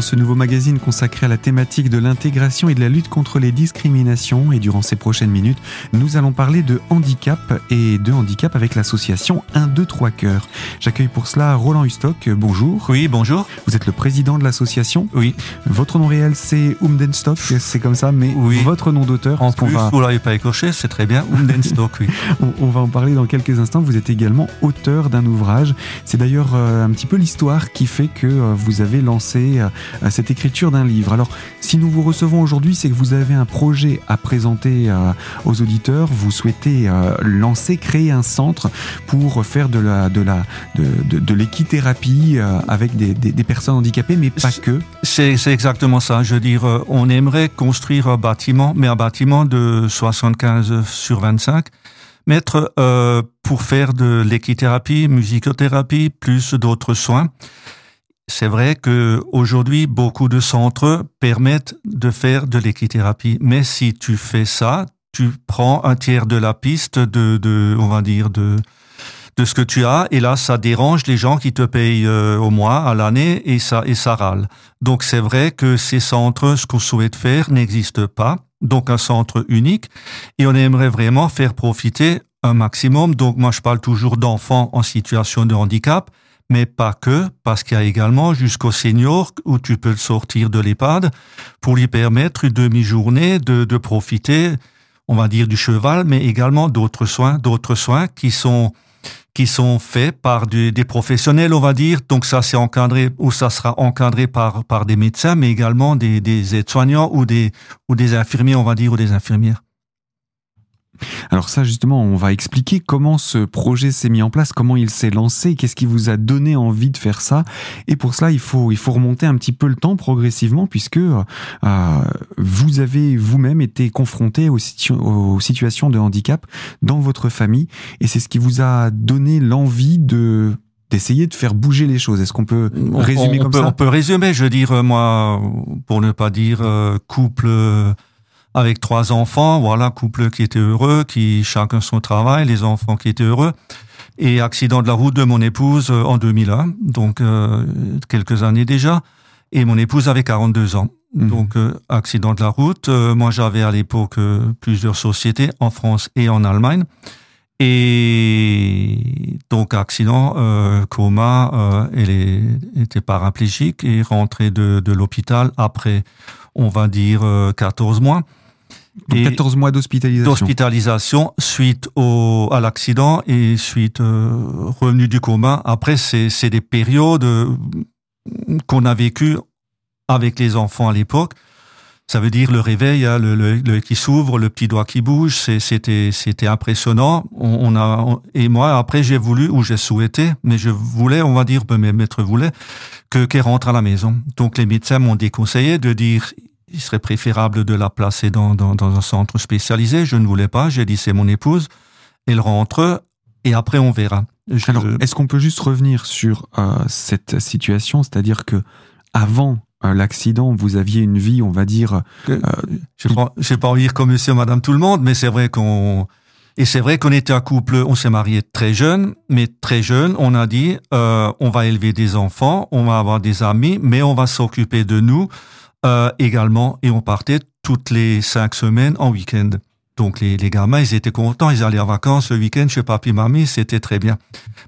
dans ce nouveau magazine consacré à la thématique de l'intégration et de la lutte contre les discriminations. Et durant ces prochaines minutes, nous allons parler de handicap et de handicap avec l'association 1, 2, 3 cœurs. J'accueille pour cela Roland Hustock. Bonjour. Oui, bonjour. Vous êtes le président de l'association. Oui. Votre nom réel, c'est Umdenstock, c'est comme ça, mais oui. votre nom d'auteur. En plus, va... vous l'avez pas écorché, c'est très bien. Umdenstock, oui. on, va en parler dans quelques instants. Vous êtes également auteur d'un ouvrage. C'est d'ailleurs euh, un petit peu l'histoire qui fait que euh, vous avez lancé euh, cette écriture d'un livre. Alors, si nous vous recevons aujourd'hui, c'est que vous avez un projet à présenter aux auditeurs. Vous souhaitez lancer, créer un centre pour faire de la de la de, de, l'équithérapie avec des, des, des, personnes handicapées, mais pas que. C'est exactement ça. Je veux dire, on aimerait construire un bâtiment, mais un bâtiment de 75 sur 25 mettre euh, pour faire de l'équithérapie, musicothérapie, plus d'autres soins. C'est vrai que aujourd'hui, beaucoup de centres permettent de faire de l'équithérapie, mais si tu fais ça, tu prends un tiers de la piste de, de on va dire de de ce que tu as, et là, ça dérange les gens qui te payent euh, au mois, à l'année, et ça et ça râle. Donc c'est vrai que ces centres, ce qu'on souhaite faire, n'existe pas. Donc un centre unique, et on aimerait vraiment faire profiter un maximum. Donc moi, je parle toujours d'enfants en situation de handicap, mais pas que, parce qu'il y a également jusqu'au senior où tu peux sortir de l'EHPAD pour lui permettre une demi-journée de, de profiter, on va dire, du cheval, mais également d'autres soins, d'autres soins qui sont qui sont faits par des, professionnels, on va dire. Donc ça, c'est encadré ou ça sera encadré par par des médecins, mais également des, des aides-soignants ou des ou des infirmiers, on va dire, ou des infirmières. Alors ça justement, on va expliquer comment ce projet s'est mis en place, comment il s'est lancé, qu'est-ce qui vous a donné envie de faire ça. Et pour cela, il faut il faut remonter un petit peu le temps progressivement puisque euh, vous avez vous-même été confronté aux, aux, situations de handicap dans votre famille et c'est ce qui vous a donné l'envie de d'essayer de faire bouger les choses. Est-ce qu'on peut résumer comme ça? On peut résumer. Je veux dire, moi, pour ne pas dire euh, couple avec trois enfants, voilà, couple qui était heureux, qui chacun son travail, les enfants qui étaient heureux. Et accident de la route de mon épouse euh, en 2001, donc euh, quelques années déjà. Et mon épouse avait 42 ans. Mhm. Donc euh, accident de la route. moi j'avais à l'époque plusieurs sociétés en France et en Allemagne. Et donc accident, coma, elle était paraplégique et rentrée de, de l'hôpital après, on va dire, 14 mois. 14 mois d'hospitalisation. D'hospitalisation suite au, à l'accident et suite euh, revenu du coma. Après, c'est des périodes euh, qu'on a vécues avec les enfants à l'époque. Ça veut dire le réveil, hein, le, le, qui s'ouvre, le petit doigt qui bouge. C'était c'était impressionnant. On, a et moi après j'ai voulu ou j'ai souhaité, mais je voulais, on va dire, mes maîtres voulaient que qu'elle rentre à la maison. Donc les médecins m'ont déconseillé de dire il serait préférable de la placer dans, dans, dans, un centre spécialisé. Je ne voulais pas. J'ai dit c'est mon épouse. Elle rentre et après on verra. Alors, est-ce qu'on peut juste revenir sur euh, cette situation, c'est-à-dire que avant euh, l'accident, vous aviez une vie, on va dire. Euh, je ne vais pas envie dire comme Monsieur, Madame, tout le monde, mais c'est vrai qu'on et c'est vrai qu'on était un couple, on s'est marié très jeune, mais très jeune, on a dit euh, on va élever des enfants, on va avoir des amis, mais on va s'occuper de nous euh, également, et on partait toutes les cinq semaines en week-end. Donc les, les gamins, ils étaient contents, ils allaient en vacances le week-end chez papi, mamie, c'était très bien.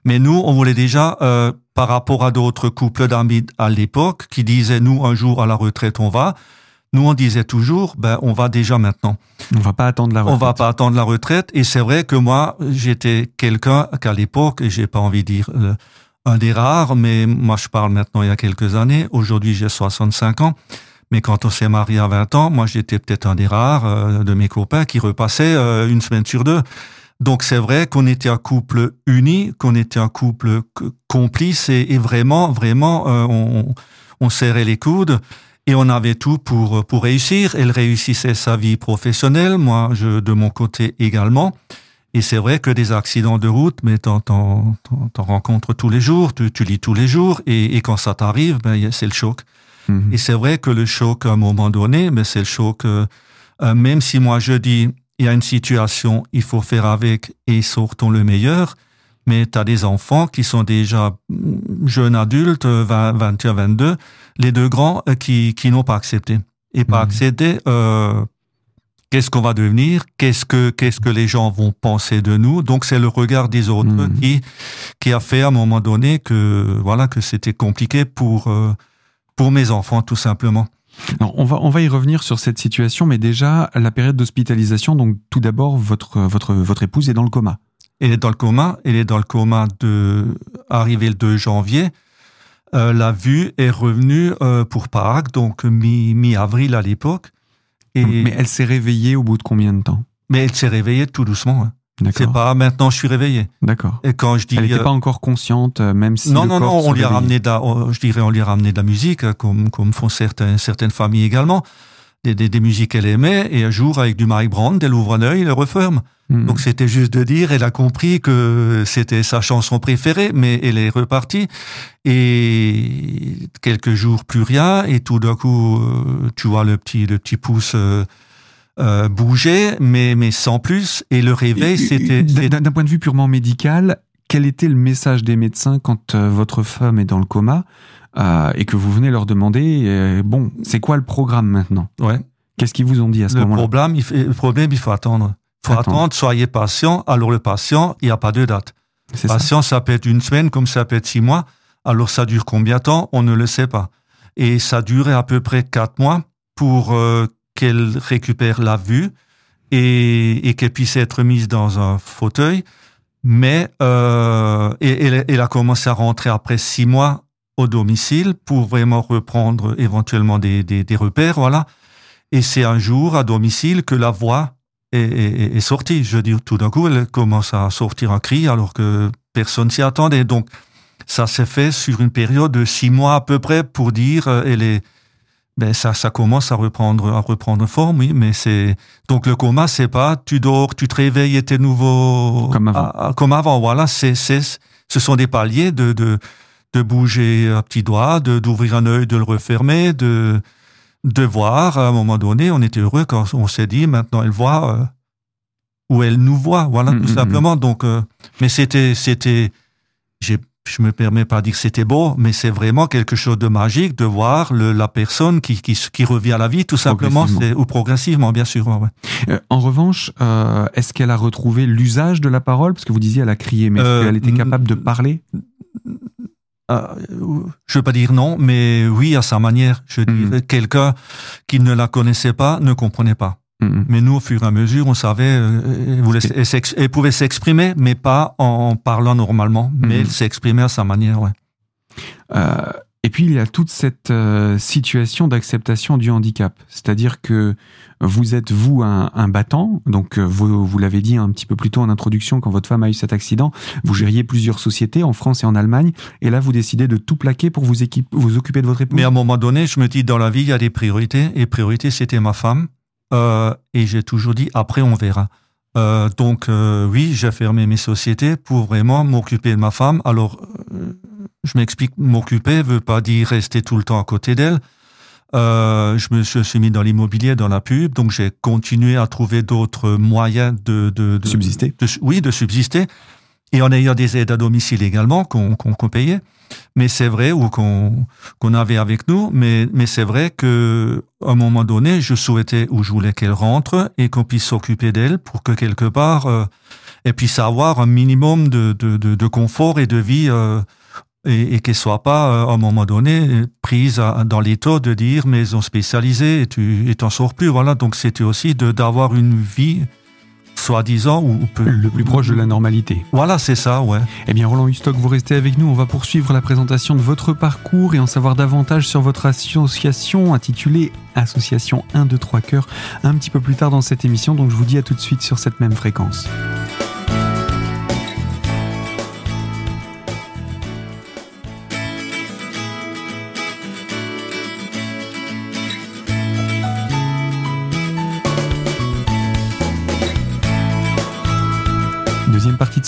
Mais nous, on voulait déjà, euh, par rapport à d'autres couples d'amis à l'époque, qui disaient, nous, un jour à la retraite, on va. Nous, on disait toujours, ben, on va déjà maintenant. On va pas attendre la retraite. On va pas attendre la retraite. Et c'est vrai que moi, j'étais quelqu'un qu'à l'époque, et j'ai pas envie de dire euh, un des rares, mais moi, je parle maintenant il y a quelques années. Aujourd'hui, j'ai 65 ans. Mais quand on s'est marié à 20 ans, moi j'étais peut-être un des rares euh, de mes copains qui repassait euh, une semaine sur deux. Donc c'est vrai qu'on était un couple uni, qu'on était un couple complice et, vraiment, vraiment, euh, on, serrait les coudes et on avait tout pour pour réussir. Elle réussissait sa vie professionnelle, moi je de mon côté également. Et c'est vrai que des accidents de route, mais t'en, t'en, rencontres tous les jours, tu, tu lis tous les jours, et, et quand ça t'arrive, ben, c'est le choc. Mhm. Et c'est vrai que le choc, à un moment donné, mais c'est le choc, euh, euh, même si moi je dis, il y a une situation, il faut faire avec et sortons le meilleur, Mais tu as des enfants qui sont déjà jeunes adultes, 20, 21, 22, les deux grands qui, qui n'ont pas accepté. Et pas mmh. accepté, euh, qu'est-ce qu'on va devenir, qu'est-ce que qu'est-ce que les gens vont penser de nous? Donc c'est le regard des autres mmh. qui qui a fait à un moment donné que voilà que c'était compliqué pour euh, pour mes enfants tout simplement. Alors, on va on va y revenir sur cette situation, mais déjà la période d'hospitalisation. Donc tout d'abord votre votre votre épouse est dans le coma. Elle est dans le coma. Elle est dans le coma de arrivé le 2 janvier. Euh, la vue est revenue euh, pour Pâques, donc mi mi avril à l'époque. Mais elle s'est réveillée au bout de combien de temps? Mais elle s'est réveillée tout doucement. Hein. C'est pas maintenant je suis réveillé. D'accord. Et quand je dis elle n'était euh, pas encore consciente, euh, même si non non non, on lui a ramené de la, je dirais on lui a ramené de la musique euh, comme comme font certaines certaines familles également, des, des, des musiques qu'elle aimait et un jour avec du Mike Brand, elle ouvre un œil, elle referme. Hmm. Donc c'était juste de dire, elle a compris que c'était sa chanson préférée, mais elle est repartie et quelques jours plus rien et tout d'un coup tu vois le petit le petit pouce euh, bouger, mais, mais sans plus. Et le réveil, c'était... D'un point de vue purement médical, quel était le message des médecins quand euh, votre femme est dans le coma euh, et que vous venez leur demander, bon, c'est quoi le programme maintenant? Ouais. Qu'est-ce qu'ils vous ont dit à ce moment-là? problème, il Le problème, il faut attendre. Il faut attendre. soyez patient. Alors le patient, il n'y a pas de date. Patient, ça. ça peut être une semaine comme ça peut être six mois. Alors ça dure combien de temps? On ne le sait pas. Et ça durait à peu près quatre mois pour qu'elle récupère la vue et, qu'elle puisse être mise dans un fauteuil. Mais euh, et, elle, a commencé à rentrer après six mois au domicile pour vraiment reprendre éventuellement des, repères, voilà. Et c'est un jour à domicile que la voix est sortie. Je veux dire, tout d'un coup, elle commence à sortir un cri alors que personne s'y attendait. Donc, ça s'est fait sur une période de six mois à peu près pour dire, euh, elle est, ben ça, ça commence à reprendre, à reprendre forme, oui. Mais c'est donc le coma, c'est pas tu dors, tu te réveilles et t'es nouveau comme avant. comme avant, voilà. C'est, c'est, ce sont des paliers de de de bouger un petit doigt, de d'ouvrir un œil, de le refermer, de de voir. À un moment donné, on était heureux quand on s'est dit maintenant elle voit euh, ou elle nous voit, voilà, mm, tout mm, mm. simplement. Donc, euh, mais c'était c'était j'ai je me permets pas de dire que c'était beau, mais c'est vraiment quelque chose de magique de voir le, la personne qui, qui, qui, revient à la vie, tout simplement, ou progressivement, bien sûr. Ouais. Euh, en revanche, euh, est-ce qu'elle a retrouvé l'usage de la parole? Parce que vous disiez, elle a crié, mais est-ce euh, qu'elle était capable de parler? Euh, je veux pas dire non, mais oui, à sa manière. Je mm. dirais quelqu'un qui ne la connaissait pas ne comprenait pas. Mm-hmm. Mais nous, au fur et à mesure, on savait, euh, elle, pouvait s'exprimer, mais pas en parlant normalement, mais mm-hmm. elle s'exprimait à sa manière, ouais. Euh, et puis il y a toute cette euh, situation d'acceptation du handicap, c'est-à-dire que vous êtes vous un, un battant, donc euh, vous, vous l'avez dit un petit peu plus tôt en introduction quand votre femme a eu cet accident, vous gériez plusieurs sociétés en France et en Allemagne, et là vous décidez de tout plaquer pour vous, vous occuper de votre épouse. Mais à un moment donné, je me dis dans la vie il y a des priorités, et priorité c'était ma femme. Euh, et j'ai toujours dit après on verra. Euh, donc euh, oui, j'ai fermé mes sociétés pour vraiment m'occuper de ma femme. Alors je m'explique, m'occuper veut pas dire rester tout le temps à côté d'elle. Je me suis mis dans l'immobilier, dans la pub, donc j'ai continué à trouver d'autres moyens de, de, de subsister. oui, de subsister, et en ayant des aides à domicile également qu'on qu'on payait mais c'est vrai ou qu'on avait avec nous, mais mais c'est vrai que à un moment donné, je souhaitais ou je voulais qu'elle rentre et qu'on puisse s'occuper d'elle pour que quelque part euh, elle puisse avoir un minimum de de, de, confort et de vie. Euh, et, et qu'elle soit pas euh, à un moment donné prise dans l'état de dire maison spécialisée et tu t'en sors plus voilà donc c'était aussi d'avoir une vie soi-disant ou peu... le plus proche de la normalité. Voilà, c'est ça, ouais. Eh bien, Roland Hustock, vous restez avec nous. On va poursuivre la présentation de votre parcours et en savoir davantage sur votre association intitulée Association 1, 2, 3 cœurs un petit peu plus tard dans cette émission. Donc, je vous dis à tout de suite sur cette même fréquence.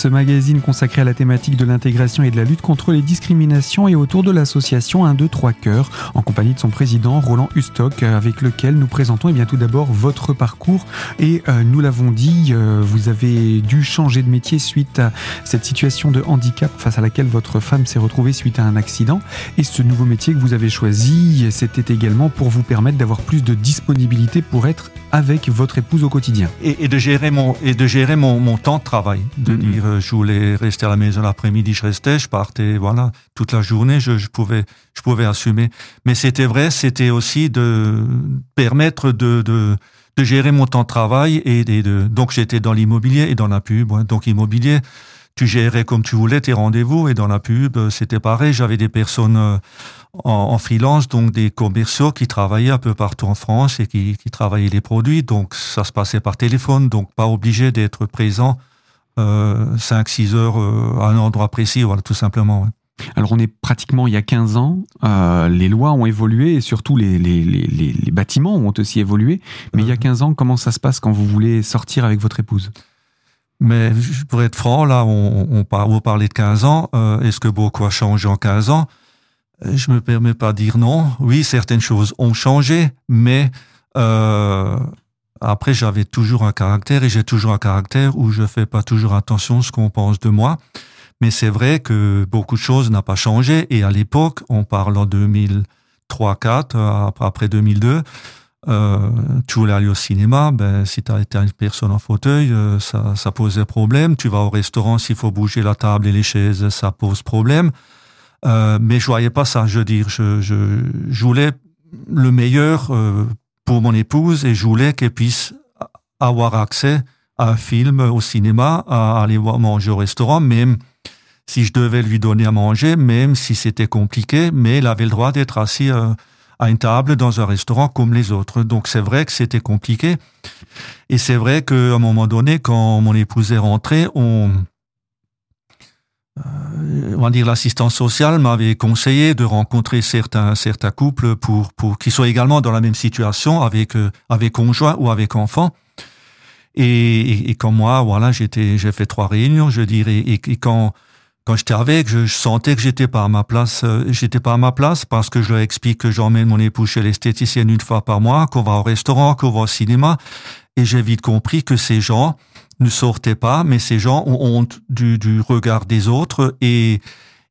Ce magazine consacré à la thématique de l'intégration et de la lutte contre les discriminations et autour de l'association 1, 2, 3 cœurs, en compagnie de son président Roland Hustock, avec lequel nous présentons eh bien, tout d'abord votre parcours. Et euh, nous l'avons dit, euh, vous avez dû changer de métier suite à cette situation de handicap face à laquelle votre femme s'est retrouvée suite à un accident. Et ce nouveau métier que vous avez choisi, c'était également pour vous permettre d'avoir plus de disponibilité pour être avec votre épouse au quotidien. Et, de gérer mon, et de gérer mon, mon temps de travail. De mm-hmm. dire, euh, je voulais rester à la maison l'après-midi, je restais, je partais, voilà, toute la journée, je, pouvais, je pouvais assumer. Mais c'était vrai, c'était aussi de permettre de, gérer mon temps de travail et, donc j'étais dans l'immobilier et dans la pub. Donc immobilier, tu gérais comme tu voulais tes rendez-vous et dans la pub, c'était pareil. J'avais des personnes euh, en, freelance, donc des commerciaux qui travaillaient un peu partout en France et qui travaillaient les produits. Donc ça se passait par téléphone, donc pas obligé d'être présent euh, 5-6 heures euh, à un endroit précis, voilà, tout simplement. Alors on est pratiquement il y a 15 ans, euh, les lois ont évolué et surtout les, les, les, les, bâtiments ont aussi évolué. Mais il y a 15 ans, comment ça se passe quand vous voulez sortir avec votre épouse? Mais pour être franc, là, on, on, on vous parlez de 15 ans. Euh, est-ce que beaucoup a changé en 15 ans? Euh, je me permets pas de dire non. Oui, certaines choses ont changé, mais euh, après, j'avais toujours un caractère et j'ai toujours un caractère où je fais pas toujours attention à ce qu'on pense de moi. Mais c'est vrai que beaucoup de choses n'ont pas changé. Et à l'époque, on parle en 2003-4, euh, après 2002, euh, tu voulais aller au cinéma, ben, si tu été une personne en fauteuil, euh, ça, ça posait problème. Tu vas au restaurant, s'il faut bouger la table et les chaises, ça pose problème. Mais je voyais pas ça. Je veux dire, je, je, voulais le meilleur pour mon épouse et je voulais qu'elle puisse avoir accès à un film au cinéma, à aller manger au restaurant, même si je devais lui donner à manger, même si c'était compliqué, mais elle avait le droit d'être assis euh, à une table dans un restaurant comme les autres. Donc c'est vrai que c'était compliqué. Et c'est vrai qu'à un moment donné, quand mon épouse est rentrée, on, on va dire l'assistance sociale m'avait conseillé de rencontrer certains certains couples pour pour qui soient également dans la même situation avec euh, avec conjoint ou avec enfant. Et, et, comme moi, voilà, j'étais j'ai fait trois réunions, je dirais, et, et quand quand j'étais avec, je, sentais que j'étais pas à ma place. Euh, j'étais pas à ma place parce que je leur explique que j'emmène mon époux chez l'esthéticienne une fois par mois, qu'on va au restaurant, qu'on va au cinéma, et j'ai vite compris que ces gens ne sortaient pas, mais ces gens ont honte du, regard des autres et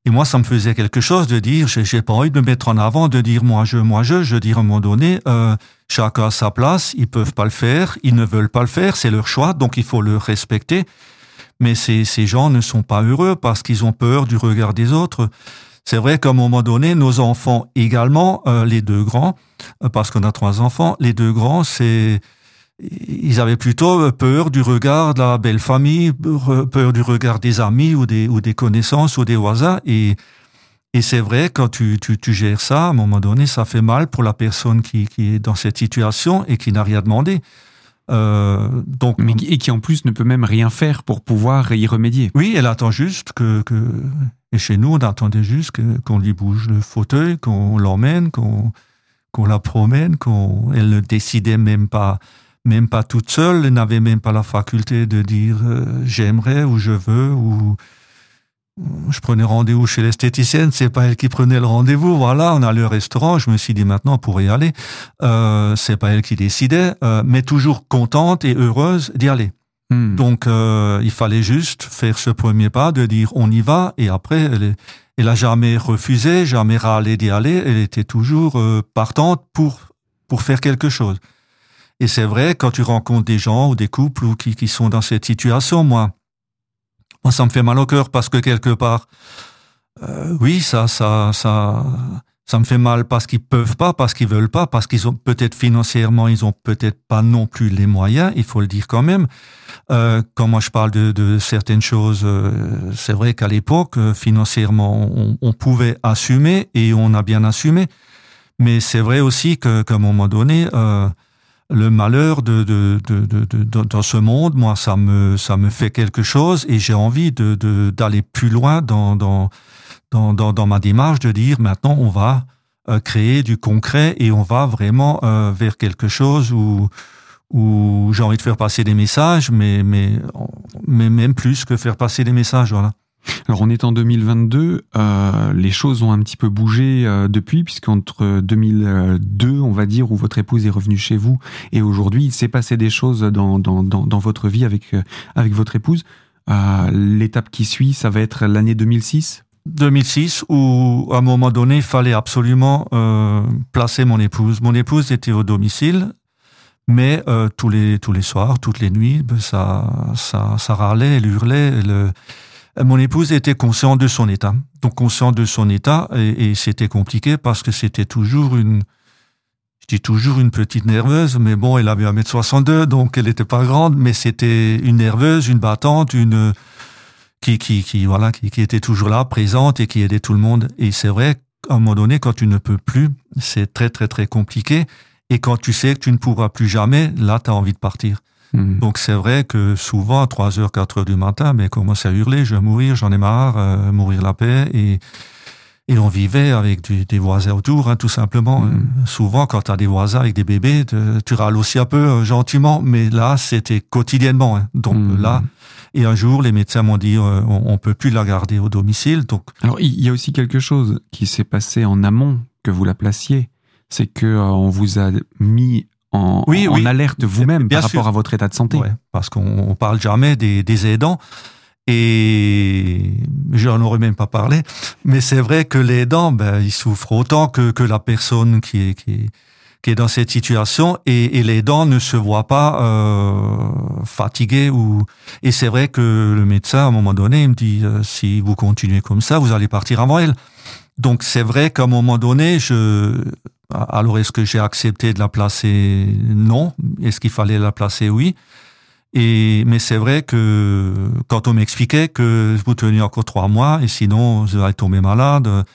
et moi, ça me faisait quelque chose de dire, j'ai pas envie de me mettre en avant, de dire moi je, moi je. Je dire à un moment donné, euh, chacun a sa place, ils peuvent pas le faire, ils ne veulent pas le faire, c'est leur choix, donc il faut le respecter. Mais ces, ces gens ne sont pas heureux parce qu'ils ont peur du regard des autres. C'est vrai qu'à un moment donné, nos enfants également, euh, les deux grands, euh, parce qu'on a trois enfants, les deux grands, c'est ils avaient plutôt peur du regard de la belle famille, peur du regard des amis ou des, ou des connaissances ou des voisins. Et, et c'est vrai, quand tu, tu, tu, gères ça, à un moment donné, ça fait mal pour la personne qui, qui est dans cette situation et qui n'a rien demandé. Euh, donc, Mais, et qui en plus ne peut même rien faire pour pouvoir y remédier. Oui, elle attend juste que, que et chez nous, on attendait juste qu'on lui bouge le fauteuil, qu'on l'emmène, qu'on qu'on la promène, qu'on elle ne décidait même pas même pas toute seule, elle n'avait même pas la faculté de dire euh, j'aimerais ou je veux ou je prenais rendez-vous chez l'esthéticienne, c'est pas elle qui prenait le rendez-vous. Voilà, on a le restaurant. Je me suis dit maintenant pour y aller, euh, c'est pas elle qui décidait, euh, mais toujours contente et heureuse d'y aller. Hmm. Donc euh, il fallait juste faire ce premier pas de dire on y va et après elle, elle a jamais refusé, jamais râlé d'y aller. Elle était toujours partante pour pour faire quelque chose. Et c'est vrai, quand tu rencontres des gens ou des couples ou qui, qui sont dans cette situation, moi, moi, ça me fait mal au cœur parce que quelque part, euh, oui, ça, ça, ça, ça me fait mal parce qu'ils peuvent pas, parce qu'ils veulent pas, parce qu'ils ont peut-être financièrement, ils ont peut-être pas non plus les moyens. Il faut le dire quand même. Euh, quand moi je parle de, de certaines choses, euh, c'est vrai qu'à l'époque, euh, financièrement, on, on, pouvait assumer et on a bien assumé. Mais c'est vrai aussi que qu'à un moment donné. Le malheur de, de, de, dans ce monde, moi, ça me, ça me fait quelque chose et j'ai envie d'aller plus loin dans, dans, dans, dans, ma démarche, de dire maintenant on va euh, créer du concret et on va vraiment euh, vers quelque chose où, où j'ai envie de faire passer des messages, mais, mais mais même plus que faire passer des messages, voilà. Alors on est en 2022, euh, les choses ont un petit peu bougé euh, depuis, puisqu'entre 2002, on va dire, où votre épouse est revenue chez vous, et aujourd'hui, il s'est passé des choses dans, dans, dans, votre vie avec, euh, avec votre épouse. L'étape qui suit, ça va être l'année 2006 2006 où à un moment donné il fallait absolument placer mon épouse. Mon épouse était au domicile, mais tous les tous les soirs, toutes les nuits, ben, ça ça ça râlait, elle hurlait. Elle, mon épouse était consciente de son état, donc consciente de son état, et, c'était compliqué parce que c'était toujours une, je dis toujours une petite nerveuse, mais bon, elle avait 1m62, donc elle n'était pas grande, mais c'était une nerveuse, une battante, une qui, qui, qui voilà, qui, qui, était toujours là, présente et qui aidait tout le monde. Et c'est vrai, qu'à un moment donné, quand tu ne peux plus, c'est très, très, très compliqué. Et quand tu sais que tu ne pourras plus jamais, là, tu as envie de partir. Mmh. Donc c'est vrai que souvent, à 3 heures, 4 heures du matin, mais commence à hurler, je vais mourir, j'en ai marre, euh, mourir la paix. Et, et on vivait avec du, des voisins autour, hein, tout simplement. Mmh. Souvent, quand tu as des voisins avec des bébés, te, tu râles aussi un peu euh, gentiment, mais là, c'était quotidiennement. Hein. Donc mmh. là, et un jour, les médecins m'ont dit, euh, on, on peut plus la garder au domicile. Donc, alors il y a aussi quelque chose qui s'est passé en amont que vous la placiez, c'est que euh, on vous a mis en, oui, en oui. alerte vous-même par sûr. rapport à votre état de santé. Ouais, parce qu'on parle jamais des, des aidants. Et j'en aurais même pas parlé, mais c'est vrai que les dents, ben, ils souffrent autant que, que la personne qui est, qui est, qui est dans cette situation et, et les dents ne se voient pas euh, fatiguées ou et c'est vrai que le médecin à un moment donné il me dit euh, si vous continuez comme ça vous allez partir avant elle donc c'est vrai qu'à un moment donné je alors est-ce que j'ai accepté de la placer? Non est-ce qu'il fallait la placer? Oui et mais c'est vrai que quand on m'expliquait que vous tenez encore trois mois et sinon vous allez tomber malade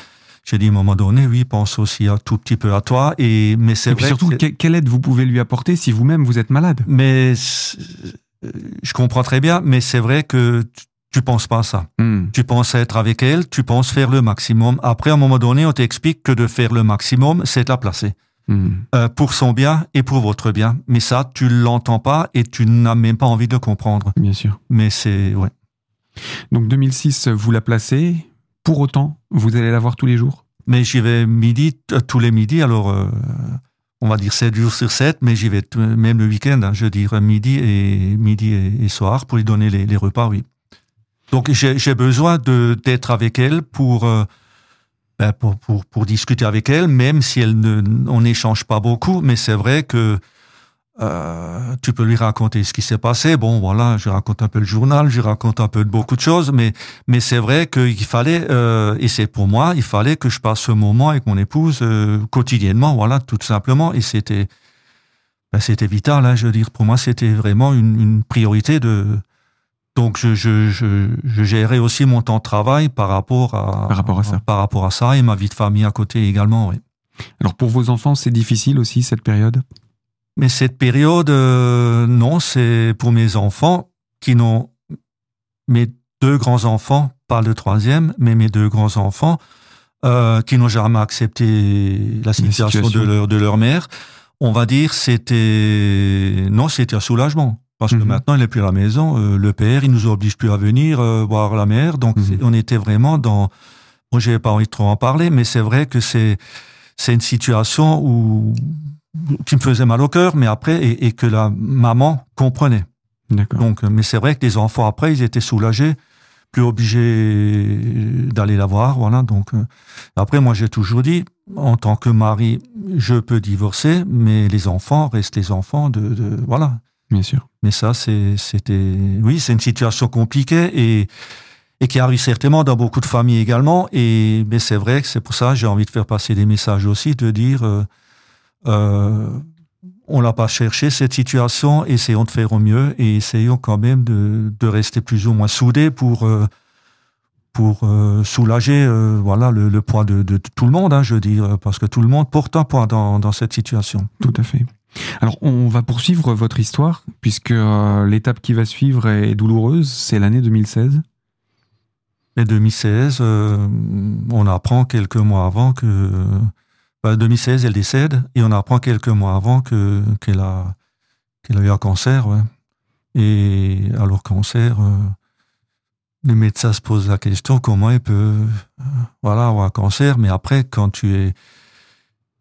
j'ai dit à un moment donné, oui, pense aussi un tout petit peu à toi. Et mais c'est vrai. surtout, que quelle aide vous pouvez lui apporter si vous-même vous êtes malade? Mais je comprends très bien, mais c'est vrai que tu penses pas à ça. Mm. Tu penses être avec elle, tu penses faire le maximum. Après, à un moment donné, on t'explique que de faire le maximum, c'est de la placer. Mm. Euh, pour son bien et pour votre bien. Mais ça, tu l'entends pas et tu n'as même pas envie de comprendre. Bien sûr. Mais c'est ouais. Donc 2006, vous la placez. Pour autant, vous allez la voir tous les jours? Mais j'y vais midi, tous les midis, alors euh, on va dire 7 jours sur 7, mais j'y vais même le week-end, hein, je veux dire midi et, midi et, et soir pour lui donner les, les repas, oui. Donc j'ai besoin d'être avec elle pour, euh, ben pour, pour, pour, discuter avec elle, même si elle ne, on n'échange pas beaucoup, mais c'est vrai que euh, tu peux lui raconter ce qui s'est passé. Bon, voilà, je raconte un peu le journal, je raconte un peu de beaucoup de choses, mais mais c'est vrai qu'il fallait, euh, et c'est pour moi, il fallait que je passe ce moment avec mon épouse euh, quotidiennement, voilà, tout simplement. Et c'était, ben, c'était vital, hein, je veux dire, pour moi, c'était vraiment une, une, priorité de. Donc, je, je, je, je, gérais aussi mon temps de travail par rapport à par rapport à ça, par rapport à ça, et ma vie de famille à côté également, oui. Alors pour vos enfants, c'est difficile aussi cette période? Mais cette période, euh, non, c'est pour mes enfants qui n'ont mes deux grands enfants, pas le troisième, mais mes deux grands enfants euh, qui n'ont jamais accepté la situation, situation, de leur de leur mère. On va dire c'était non, c'était un soulagement parce Mhm. que mm -hmm. maintenant il n'est plus à la maison. Euh, le père, il nous oblige plus à venir euh, voir la mère, donc Mhm. mm -hmm. on était vraiment dans. Moi, j'avais pas envie de trop en parler, mais c'est vrai que c'est c'est une situation où qui me faisait mal au cœur, mais après, et, et, que la maman comprenait. Donc, mais c'est vrai que les enfants, après, ils étaient soulagés, plus obligés d'aller la voir, voilà. Donc, euh, après, moi, j'ai toujours dit, en tant que mari, je peux divorcer, mais les enfants restent les enfants de, de voilà. Bien sûr. Mais ça, c'était, oui, c'est une situation compliquée et, et qui arrive certainement dans beaucoup de familles également. Et, mais c'est vrai que c'est pour ça que j'ai envie de faire passer des messages aussi, de dire, euh, euh, on l'a pas cherché cette situation, essayons de faire au mieux et essayons quand même de, de rester plus ou moins soudés pour euh, pour soulager voilà le, le poids de, de, de, tout le monde, hein, je veux dire, parce que tout le monde porte un poids dans, dans cette situation. Tout à fait. Alors, on va poursuivre votre histoire, puisque euh, l'étape qui va suivre est douloureuse, c'est l'année 2016. Et 2016, euh, on apprend quelques mois avant que 2016, elle décède et on apprend quelques mois avant que qu'elle a qu'elle a eu un cancer. Et alors cancer, euh, le médecin se pose la question comment il peut voilà, avoir un cancer, mais après, quand tu es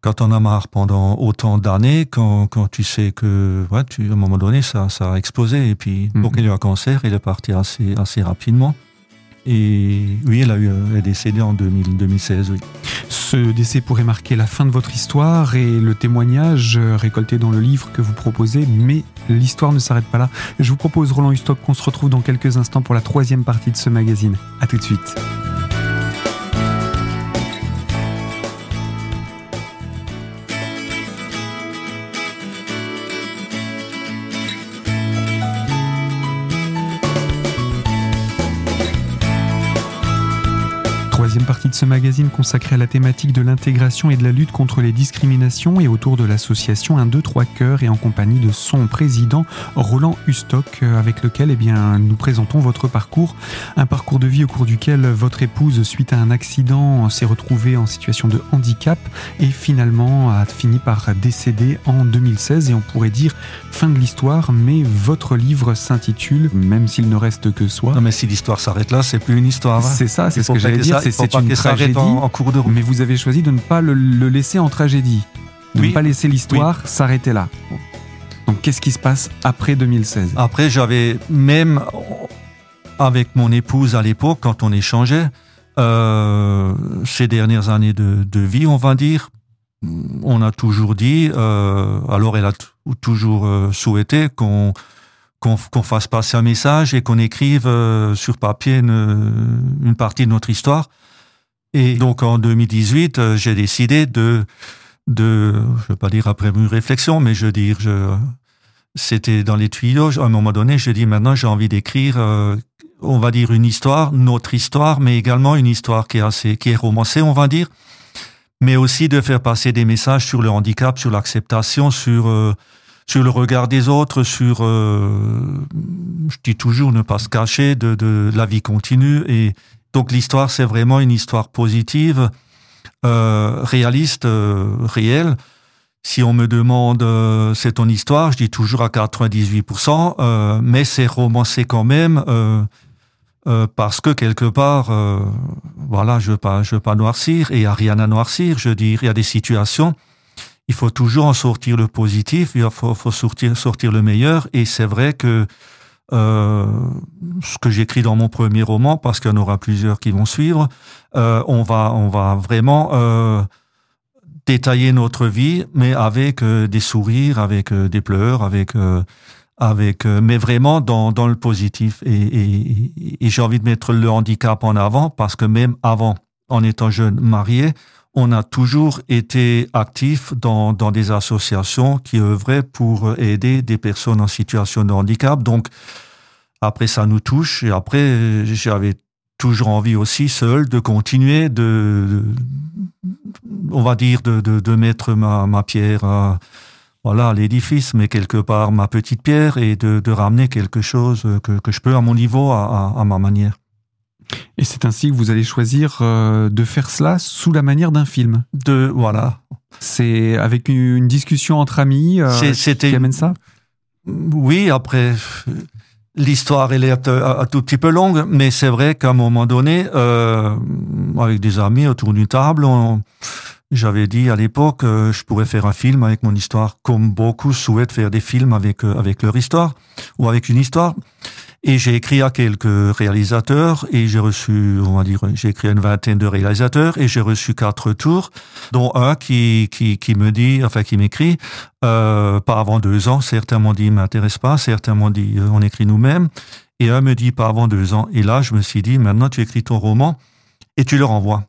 quand on a marre pendant autant d'années, quand, quand tu sais que ouais, tu, à un moment donné, ça, ça a explosé, et puis pour qu'il ait un cancer, il est parti assez, assez rapidement. Et oui, elle, a eu, elle est décédée en 2000, 2016, oui. Ce décès pourrait marquer la fin de votre histoire et le témoignage récolté dans le livre que vous proposez, mais l'histoire ne s'arrête pas là. Je vous propose, Roland Hustock, qu'on se retrouve dans quelques instants pour la troisième partie de ce magazine. A tout de suite. Ce magazine consacré à la thématique de l'intégration et de la lutte contre les discriminations et autour de l'association 1, 2, 3 cœurs et en compagnie de son président Roland Hustock avec lequel eh bien, nous présentons votre parcours. Un parcours de vie au cours duquel votre épouse, suite à un accident, s'est retrouvée en situation de handicap et finalement a fini par décéder en 2016 et on pourrait dire fin de l'histoire, mais votre livre s'intitule Même s'il ne reste que soi. Non mais si l'histoire s'arrête là, c'est plus une histoire. C'est ça, c'est ce que j'allais dire c'est une tragédie en, cours de route. Mais vous avez choisi de ne pas le, laisser en tragédie, de ne pas laisser l'histoire s'arrêter là. Donc qu'est-ce qui se passe après 2016 Après, j'avais même avec mon épouse à l'époque, quand on échangeait, euh, ces dernières années de, vie, on va dire, on a toujours dit, euh, alors elle a toujours euh, souhaité qu'on qu'on fasse passer un message et qu'on écrive sur papier une, une, partie de notre histoire. Et donc en 2018, euh, j'ai décidé de, de, je veux pas dire après une réflexion, mais je veux dire, je, c'était dans les tuyaux. À un moment donné, j'ai dit maintenant j'ai envie d'écrire, euh, on va dire une histoire, notre histoire, mais également une histoire qui est assez, qui est romancée, on va dire, mais aussi de faire passer des messages sur le handicap, sur l'acceptation, sur euh, sur le regard des autres, sur, je dis toujours, ne pas se cacher de, de la vie continue et, donc l'histoire, c'est vraiment une histoire positive, euh, réaliste, euh, réelle. Si on me demande euh, c'est ton histoire, je dis toujours à 98%, euh, mais c'est romancé quand même parce que quelque part, voilà, je veux pas, je veux pas noircir et il y a rien à noircir. Je veux dire, il y a des situations, il faut toujours en sortir le positif, il faut, sortir le meilleur. Et c'est vrai que euh, ce que j'écris dans mon premier roman, parce qu'il y en aura plusieurs qui vont suivre, euh, on va on va vraiment euh, détailler notre vie, mais avec euh, des sourires, avec euh, des pleurs, avec avec mais vraiment dans dans le positif. Et, et, et j'ai envie de mettre le handicap en avant parce que même avant, en étant jeune marié, on a toujours été actif dans, dans des associations qui œuvraient pour aider des personnes en situation de handicap. Donc, après, ça nous touche. Et après, j'avais toujours envie aussi, seul, de continuer de, on va dire, de, de, mettre ma, ma pierre à, voilà, l'édifice, mais quelque part ma petite pierre et de, ramener quelque chose que, que je peux à mon niveau, à ma manière. Et c'est ainsi que vous allez choisir euh, de faire cela sous la manière d'un film. De voilà. C'est avec une discussion entre amis euh, qui amène ça? Oui, après l'histoire elle est un, tout petit peu longue, mais c'est vrai qu'à un moment donné, euh, avec des amis autour d'une table, j'avais dit à l'époque, euh, je pourrais faire un film avec mon histoire, comme beaucoup souhaitent faire des films avec euh, avec leur histoire ou avec une histoire. Et j'ai écrit à quelques réalisateurs et j'ai reçu, on va dire, j'ai écrit à une vingtaine de réalisateurs et j'ai reçu quatre retours, dont un qui, qui, qui me dit, enfin qui m'écrit, euh, pas avant deux ans. Certains m'ont dit, m'intéresse pas. Certains m'ont dit, euh, on écrit nous-mêmes. Et un me dit, pas avant deux ans. Et là, je me suis dit, maintenant tu écris ton roman et tu le renvoies.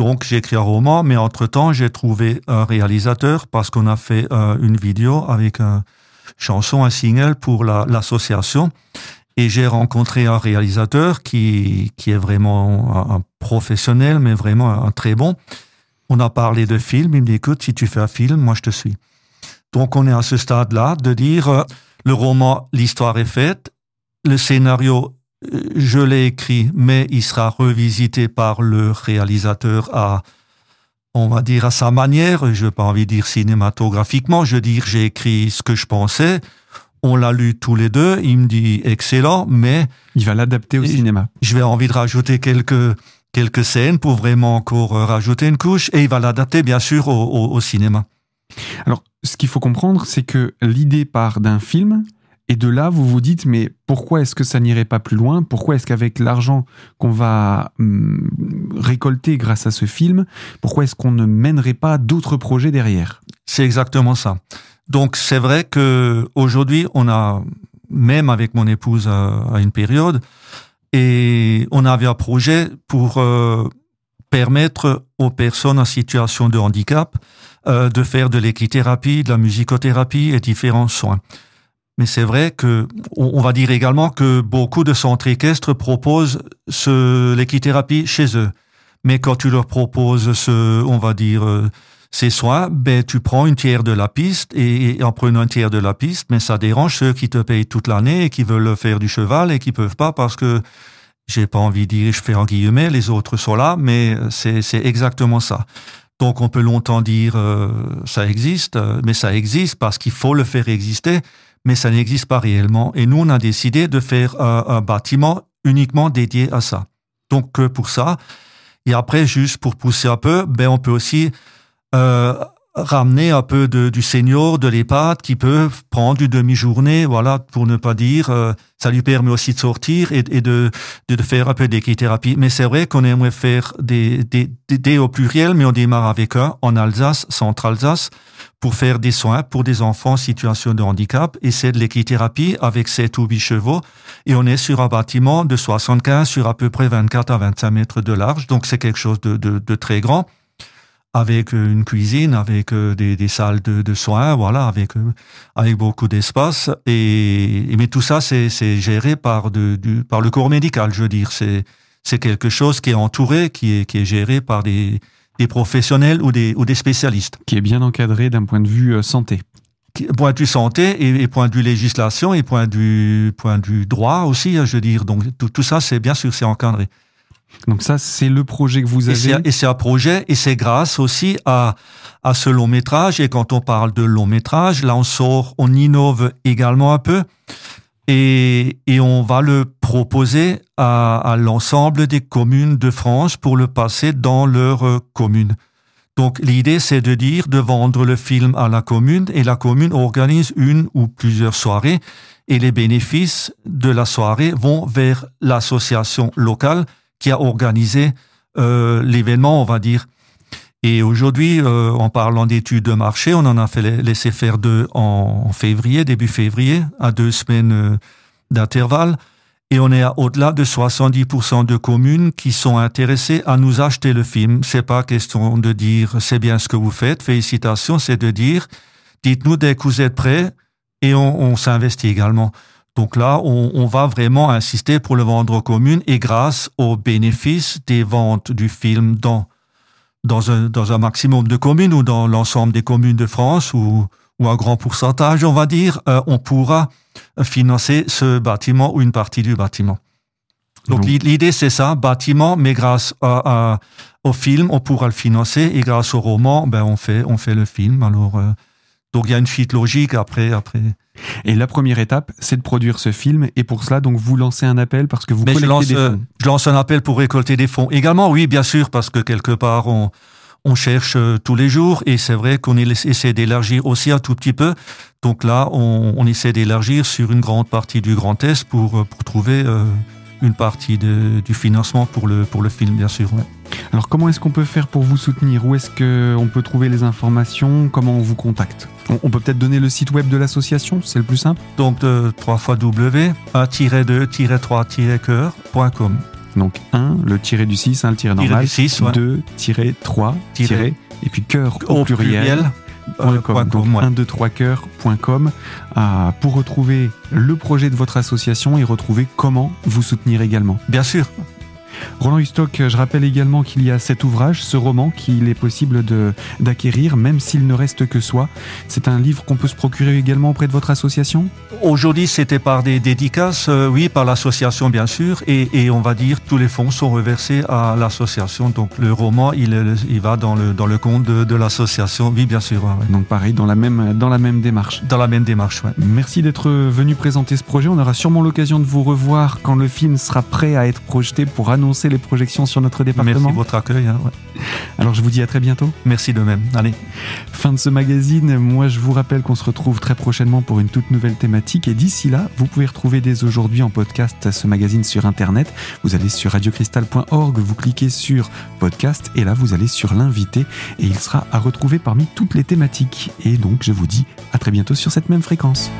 Donc j'ai écrit un roman, mais entre-temps, j'ai trouvé un réalisateur parce qu'on a fait euh, une vidéo avec un chanson, un single pour l'association. Et j'ai rencontré un réalisateur qui, qui est vraiment un, professionnel, mais vraiment un, très bon. On a parlé de film. Il me dit, écoute, si tu fais un film, moi, je te suis. Donc, on est à ce stade-là de dire, euh, le roman, l'histoire est faite. Le scénario, je l'ai écrit, mais il sera revisité par le réalisateur à, on va dire, à sa manière. Je n'ai pas envie de dire cinématographiquement. Je veux dire, j'ai écrit ce que je pensais On l'a lu tous les deux. Il me dit excellent, mais il va l'adapter au cinéma. Je vais envie de rajouter quelques quelques scènes pour vraiment encore rajouter une couche, et il va l'adapter bien sûr au, au cinéma. Alors, ce qu'il faut comprendre, c'est que l'idée part d'un film et de là, vous vous dites, mais pourquoi est-ce que ça n'irait pas plus loin? Pourquoi est-ce qu'avec l'argent qu'on va hum, récolter grâce à ce film, pourquoi est-ce qu'on ne mènerait pas d'autres projets derrière? C'est exactement ça. Donc c'est vrai que aujourd'hui, on a même avec mon épouse à, une période, et on avait un projet pour euh, permettre aux personnes en situation de handicap euh, de faire de l'équithérapie, de la musicothérapie et différents soins. Mais c'est vrai que on, va dire également que beaucoup de centres équestres proposent ce, l'équithérapie chez eux. Mais quand tu leur proposes ce, on va dire, euh, ces soins, ben, tu prends une tiers de la piste et, en prenant une tiers de la piste, mais ça dérange ceux qui te payent toute l'année et qui veulent faire du cheval et qui peuvent pas parce que j'ai pas envie de dire, je fais en guillemets, les autres sont là, mais c'est, c'est exactement ça. Donc on peut longtemps dire euh, ça existe, mais ça existe parce qu'il faut le faire exister mais ça n'existe pas réellement. Et nous, on a décidé de faire un, bâtiment uniquement dédié à ça. Donc euh, pour ça, et après, juste pour pousser un peu, ben on peut aussi euh, ramener un peu de, du senior, de l'EHPAD qui peut prendre une demi-journée, voilà, pour ne pas dire, euh, ça lui permet aussi de sortir et, de, de, faire un peu d'équithérapie. Mais c'est vrai qu'on aimerait faire des, des, au pluriel, mais on démarre avec un en Alsace, Centre-Alsace, pour faire des soins pour des enfants en situation de handicap. Et c'est de l'équithérapie avec 7 ou 8 chevaux. Et on est sur un bâtiment de 75 sur à peu près 24 à 25 mètres de large. Donc c'est quelque chose de, de, très grand avec une cuisine, avec euh, des, des salles de, de, soins, voilà, avec euh, avec beaucoup d'espace et, mais tout ça c'est géré par de, du, par le corps médical, je veux dire, c'est c'est quelque chose qui est entouré, qui est qui est géré par des des professionnels ou des, ou des spécialistes. Qui est bien encadré d'un point de vue euh, santé. Point de vue santé et, point de vue législation et point de vue, point de vue droit aussi, hein, je veux dire. Donc tout, tout ça, c'est bien sûr, c'est encadré. Donc ça, c'est le projet que vous avez. Et c'est un projet, et c'est grâce aussi à, à ce long métrage. Et quand on parle de long métrage, là, on sort, on innove également un peu et, et on va le proposer à, à l'ensemble des communes de France pour le passer dans leur euh, commune. Donc l'idée c'est de dire de vendre le film à la commune et la commune organise une ou plusieurs soirées et les bénéfices de la soirée vont vers l'association locale qui a organisé euh, l'événement, on va dire. Et aujourd'hui, euh, en parlant d'études de marché, on en a fait laisser faire deux en février, début février, à deux semaines euh, d'intervalle. Et on est au-delà de 70% de communes qui sont intéressées à nous acheter le film. C'est pas question de dire c'est bien ce que vous faites, félicitations, c'est de dire dites-nous dès que vous êtes prêts et on s'investit également. Donc là, on, on, va vraiment insister pour le vendre aux communes et grâce aux bénéfices des ventes du film dans dans un, dans un maximum de communes ou dans l'ensemble des communes de France ou, ou un grand pourcentage, on va dire, euh, on pourra financer ce bâtiment ou une partie du bâtiment. Donc l'idée c'est ça, bâtiment, mais grâce à, au film, on pourra le financer et grâce au roman, ben on fait on fait le film. Alors euh, donc il y a une suite logique après après. Et la première étape, c'est de produire ce film. Et pour cela, donc, vous lancez un appel parce que vous Mais collectez je lance, des euh, fonds. je lance un appel pour récolter des fonds. Également, oui, bien sûr, parce que quelque part, on, on cherche euh, tous les jours. Et c'est vrai qu'on essaie d'élargir aussi un tout petit peu. Donc là, on, on essaie d'élargir sur une grande partie du Grand Est pour, euh, pour trouver euh, une partie de, du financement pour le, pour le film, bien sûr. ouais. Alors, comment est-ce qu'on peut faire pour vous soutenir? Où est-ce qu'on peut trouver les informations? Comment on vous contacte? On, on peut peut-être donner le site web de l'association, c'est le plus simple? Donc, de 3 fois W, 1-2-3-cœur.com. Donc 1, le tiré du 6, hein, le tiré normal. du 6, ouais. 2, tiré 3, Tiré. tiré, et puis cœur au, Au pluriel. pluriel. Donc com, ouais. 1, 2, 3 cœur.com euh, pour retrouver le projet de votre association et retrouver comment vous soutenir également. Bien sûr. Roland Hustock, je rappelle également qu'il y a cet ouvrage, ce roman, qu'il est possible d'acquérir, même s'il ne reste que soi. C'est un livre qu'on peut se procurer également auprès de votre association? Aujourd'hui, c'était par des dédicaces, euh, oui, par l'association bien sûr, et, on va dire tous les fonds sont reversés à l'association. Donc le roman, il, il va dans le, dans le compte de, l'association, oui, bien sûr. Donc pareil, dans la même, dans la même démarche. Dans la même démarche, oui. Merci d'être venu présenter ce projet. On aura sûrement l'occasion de vous revoir quand le film sera prêt à être projeté pour annoncer les projections sur notre département. Merci de votre accueil. Hein, Alors je vous dis à très bientôt. Merci de même. Allez. Fin de ce magazine. Moi, je vous rappelle qu'on se retrouve très prochainement pour une toute nouvelle thématique. Et d'ici là, vous pouvez retrouver dès aujourd'hui en podcast ce magazine sur Internet. Vous allez sur radiocristal.org, vous cliquez sur podcast et là, vous allez sur l'invité et il sera à retrouver parmi toutes les thématiques. Et donc, je vous dis à très bientôt sur cette même fréquence.